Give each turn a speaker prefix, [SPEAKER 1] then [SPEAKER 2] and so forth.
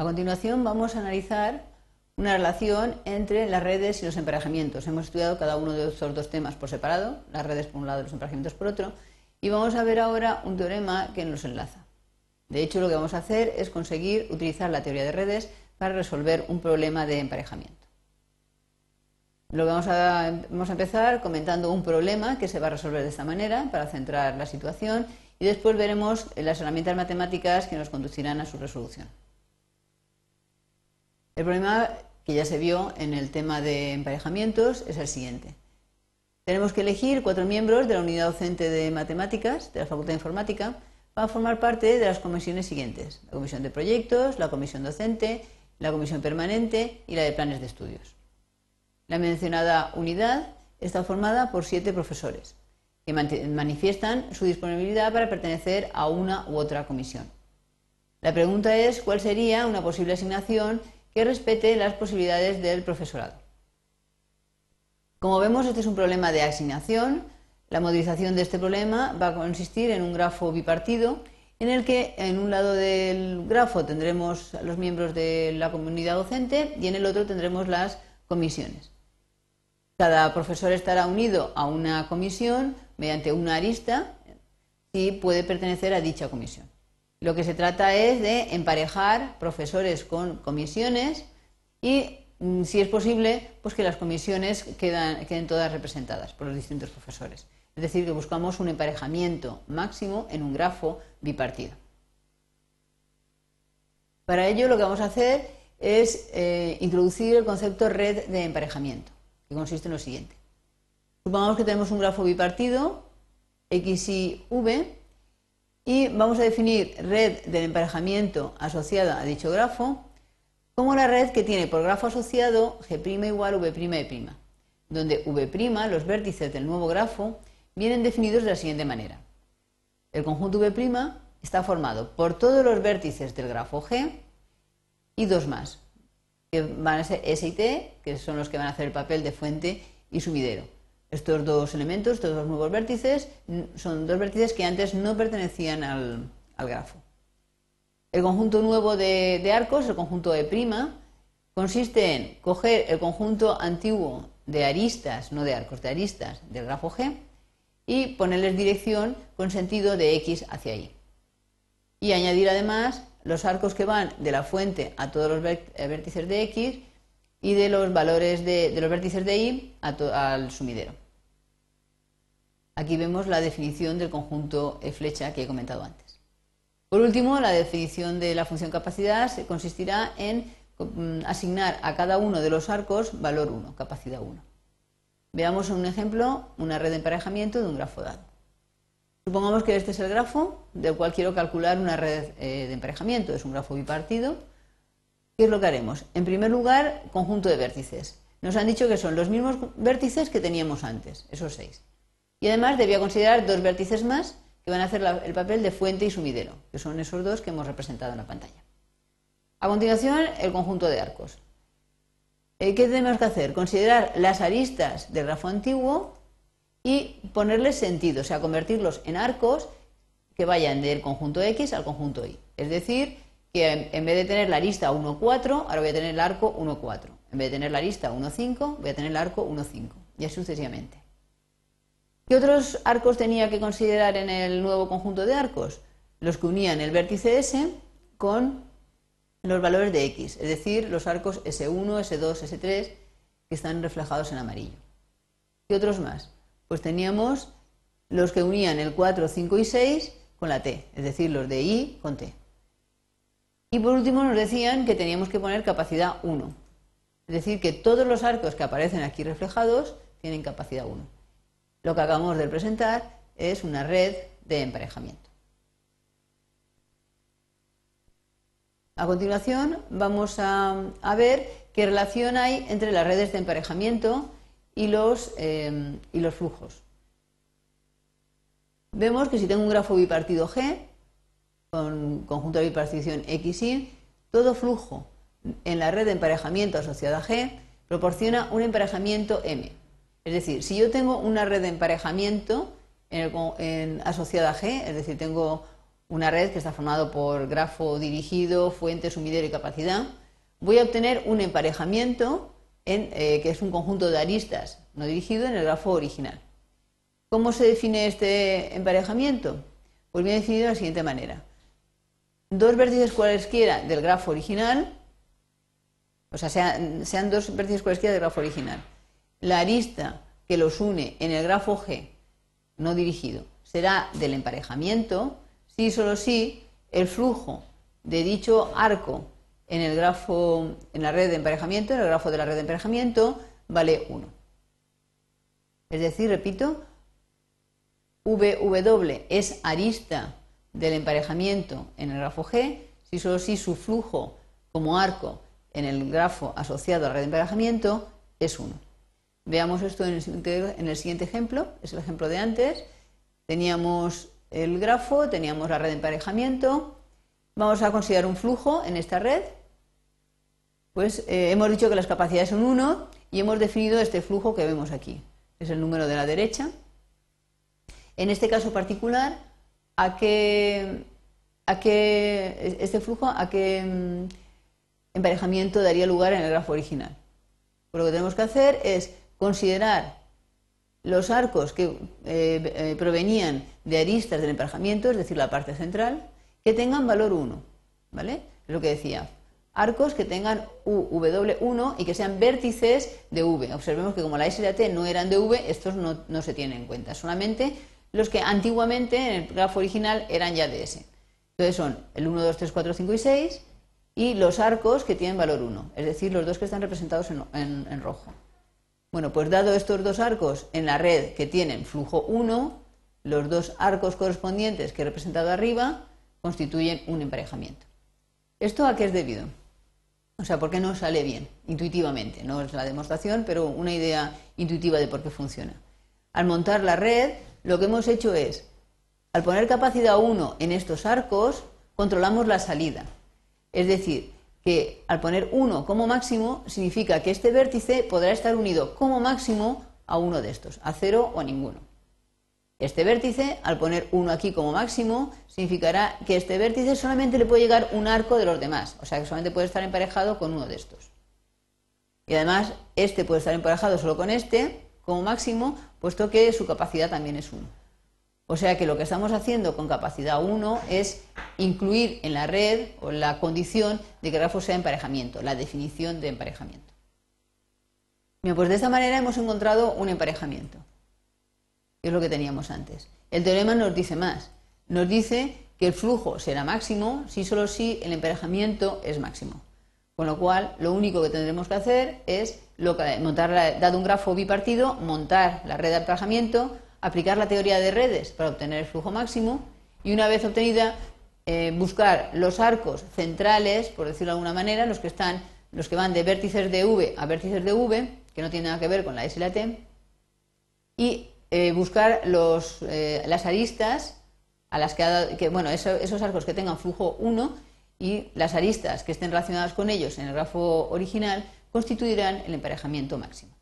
[SPEAKER 1] A continuación vamos a analizar una relación entre las redes y los emparejamientos. Hemos estudiado cada uno de estos dos temas por separado, las redes por un lado y los emparejamientos por otro, y vamos a ver ahora un teorema que nos enlaza. De hecho, lo que vamos a hacer es conseguir utilizar la teoría de redes para resolver un problema de emparejamiento. Lo vamos a, vamos a empezar comentando un problema que se va a resolver de esta manera para centrar la situación y después veremos las herramientas matemáticas que nos conducirán a su resolución. El problema que ya se vio en el tema de emparejamientos es el siguiente. Tenemos que elegir cuatro miembros de la unidad docente de matemáticas de la Facultad de Informática para formar parte de las comisiones siguientes. La comisión de proyectos, la comisión docente, la comisión permanente y la de planes de estudios. La mencionada unidad está formada por siete profesores que manifiestan su disponibilidad para pertenecer a una u otra comisión. La pregunta es cuál sería una posible asignación que respete las posibilidades del profesorado. Como vemos, este es un problema de asignación. La modificación de este problema va a consistir en un grafo bipartido en el que en un lado del grafo tendremos los miembros de la comunidad docente y en el otro tendremos las comisiones. Cada profesor estará unido a una comisión mediante una arista y puede pertenecer a dicha comisión. Lo que se trata es de emparejar profesores con comisiones y, mm, si es posible, pues que las comisiones queden todas representadas por los distintos profesores. Es decir, que buscamos un emparejamiento máximo en un grafo bipartido. Para ello lo que vamos a hacer es eh, introducir el concepto red de emparejamiento, que consiste en lo siguiente. Supongamos que tenemos un grafo bipartido, X y V, y vamos a definir red del emparejamiento asociada a dicho grafo como la red que tiene por grafo asociado G' igual V', donde V', los vértices del nuevo grafo, vienen definidos de la siguiente manera. El conjunto V' está formado por todos los vértices del grafo G y dos más, que van a ser S y T, que son los que van a hacer el papel de fuente y sumidero. Estos dos elementos, estos dos nuevos vértices, son dos vértices que antes no pertenecían al, grafo. El conjunto nuevo de, arcos, el conjunto E', consiste en coger el conjunto antiguo de aristas, no de arcos, de aristas del grafo G y ponerles dirección con sentido de X hacia Y. Y añadir además los arcos que van de la fuente a todos los vértices de X y de los valores de, los vértices de Y al sumidero. Aquí vemos la definición del conjunto E flecha que he comentado antes. Por último, la definición de la función capacidad consistirá en mm, asignar a cada uno de los arcos valor 1, capacidad 1. Veamos un ejemplo, una red de emparejamiento de un grafo dado. Supongamos que este es el grafo del cual quiero calcular una red eh, de emparejamiento. Es un grafo bipartido ¿Qué es lo que haremos? En primer lugar, conjunto de vértices. Nos han dicho que son los mismos vértices que teníamos antes, esos seis. Y además debía considerar dos vértices más que van a hacer el papel de fuente y sumidero, que son esos dos que hemos representado en la pantalla. A continuación, el conjunto de arcos. Eh, ¿Qué tenemos que hacer? Considerar las aristas del grafo antiguo y ponerles sentido, o sea, convertirlos en arcos que vayan del conjunto X al conjunto Y. Es decir, que en vez de tener la arista 1,4, ahora voy a tener el arco 1,4. En vez de tener la arista 1,5, voy a tener el arco 1,5. Y así sucesivamente. ¿Qué otros arcos tenía que considerar en el nuevo conjunto de arcos? Los que unían el vértice S con los valores de X, es decir, los arcos S1, S2, S3, que están reflejados en amarillo. ¿Qué otros más? Pues teníamos los que unían el 4, 5 y 6 con la T, es decir, los de I con T. Y por último nos decían que teníamos que poner capacidad 1. Es decir, que todos los arcos que aparecen aquí reflejados tienen capacidad 1. Lo que acabamos de presentar es una red de emparejamiento. A continuación vamos a, ver qué relación hay entre las redes de emparejamiento y los, eh, y los flujos. Vemos que si tengo un grafo bipartido G, con conjunto de bipartición X, Y, todo flujo en la red de emparejamiento asociada a G proporciona un emparejamiento M. Es decir, si yo tengo una red de emparejamiento asociada a G, es decir, tengo una red que está formada por grafo dirigido, fuente, sumidero y capacidad, voy a obtener un emparejamiento eh, que es un conjunto de aristas no dirigido en el grafo original. ¿Cómo se define este emparejamiento? Pues viene definido de la siguiente manera. Dos vértices cualesquiera del grafo original, o sea, sean, sean dos vértices cualesquiera del grafo original. La arista que los une en el grafo G no dirigido será del emparejamiento si solo si el flujo de dicho arco en el grafo, en la red de emparejamiento, en el grafo de la red de emparejamiento, vale 1. Es decir, repito, VW es arista del emparejamiento en el grafo G, si solo si su flujo como arco en el grafo asociado a la red de emparejamiento es 1. Veamos esto en el, siguiente ejemplo, es el ejemplo de antes. Teníamos el grafo, teníamos la red de emparejamiento. Vamos a considerar un flujo en esta red pues eh, hemos dicho que las capacidades son 1 y hemos definido este flujo que vemos aquí. Es el número de la derecha. En este caso particular, ¿a qué, a qué este flujo, a qué mm, emparejamiento daría lugar en el grafo original? Pues lo que tenemos que hacer es considerar los arcos que eh, eh, provenían de aristas del emparejamiento, es decir, la parte central, que tengan valor 1. ¿Vale? Es lo que decía arcos que tengan UW1 y que sean vértices de V. Observemos que como la S y la T no eran de V, estos no, se tienen en cuenta, solamente los que antiguamente en el grafo original eran ya de S. Entonces son el 1, 2, 3, 4, 5 y 6 y los arcos que tienen valor 1, es decir, los dos que están representados en, en rojo. Bueno, pues dado estos dos arcos en la red que tienen flujo 1, los dos arcos correspondientes que he representado arriba constituyen un emparejamiento. ¿Esto a qué es debido? O sea, ¿por qué no sale bien? Intuitivamente. No es la demostración, pero una idea intuitiva de por qué funciona. Al montar la red, lo que hemos hecho es, al poner capacidad 1 en estos arcos, controlamos la salida. Es decir, que al poner 1 como máximo, significa que este vértice podrá estar unido como máximo a uno de estos, a cero o a ninguno. Este vértice, al poner 1 aquí como máximo, significará que este vértice solamente le puede llegar un arco de los demás, o sea que solamente puede estar emparejado con uno de estos. Y además, este puede estar emparejado solo con este, como máximo, puesto que su capacidad también es 1. O sea que lo que estamos haciendo con capacidad 1 es incluir en la red o la condición de que el grafo sea emparejamiento, la definición de emparejamiento. Bien, pues de esta manera hemos encontrado un emparejamiento es lo que teníamos antes. El teorema nos dice más. Nos dice que el flujo será máximo si solo si el emparejamiento es máximo. Con lo cual, lo único que tendremos que hacer es montar, dado un grafo bipartido, montar la red de emparejamiento, aplicar la teoría de redes para obtener el flujo máximo y una vez obtenida, eh, buscar los arcos centrales, por decirlo de alguna manera, los que están, los que van de vértices de V a vértices de V, que no tienen nada que ver con la S y la T, y eh, buscar los, eh, las aristas a las que, bueno, esos arcos que tengan flujo 1 y las aristas que estén relacionadas con ellos en el grafo original constituirán el emparejamiento máximo.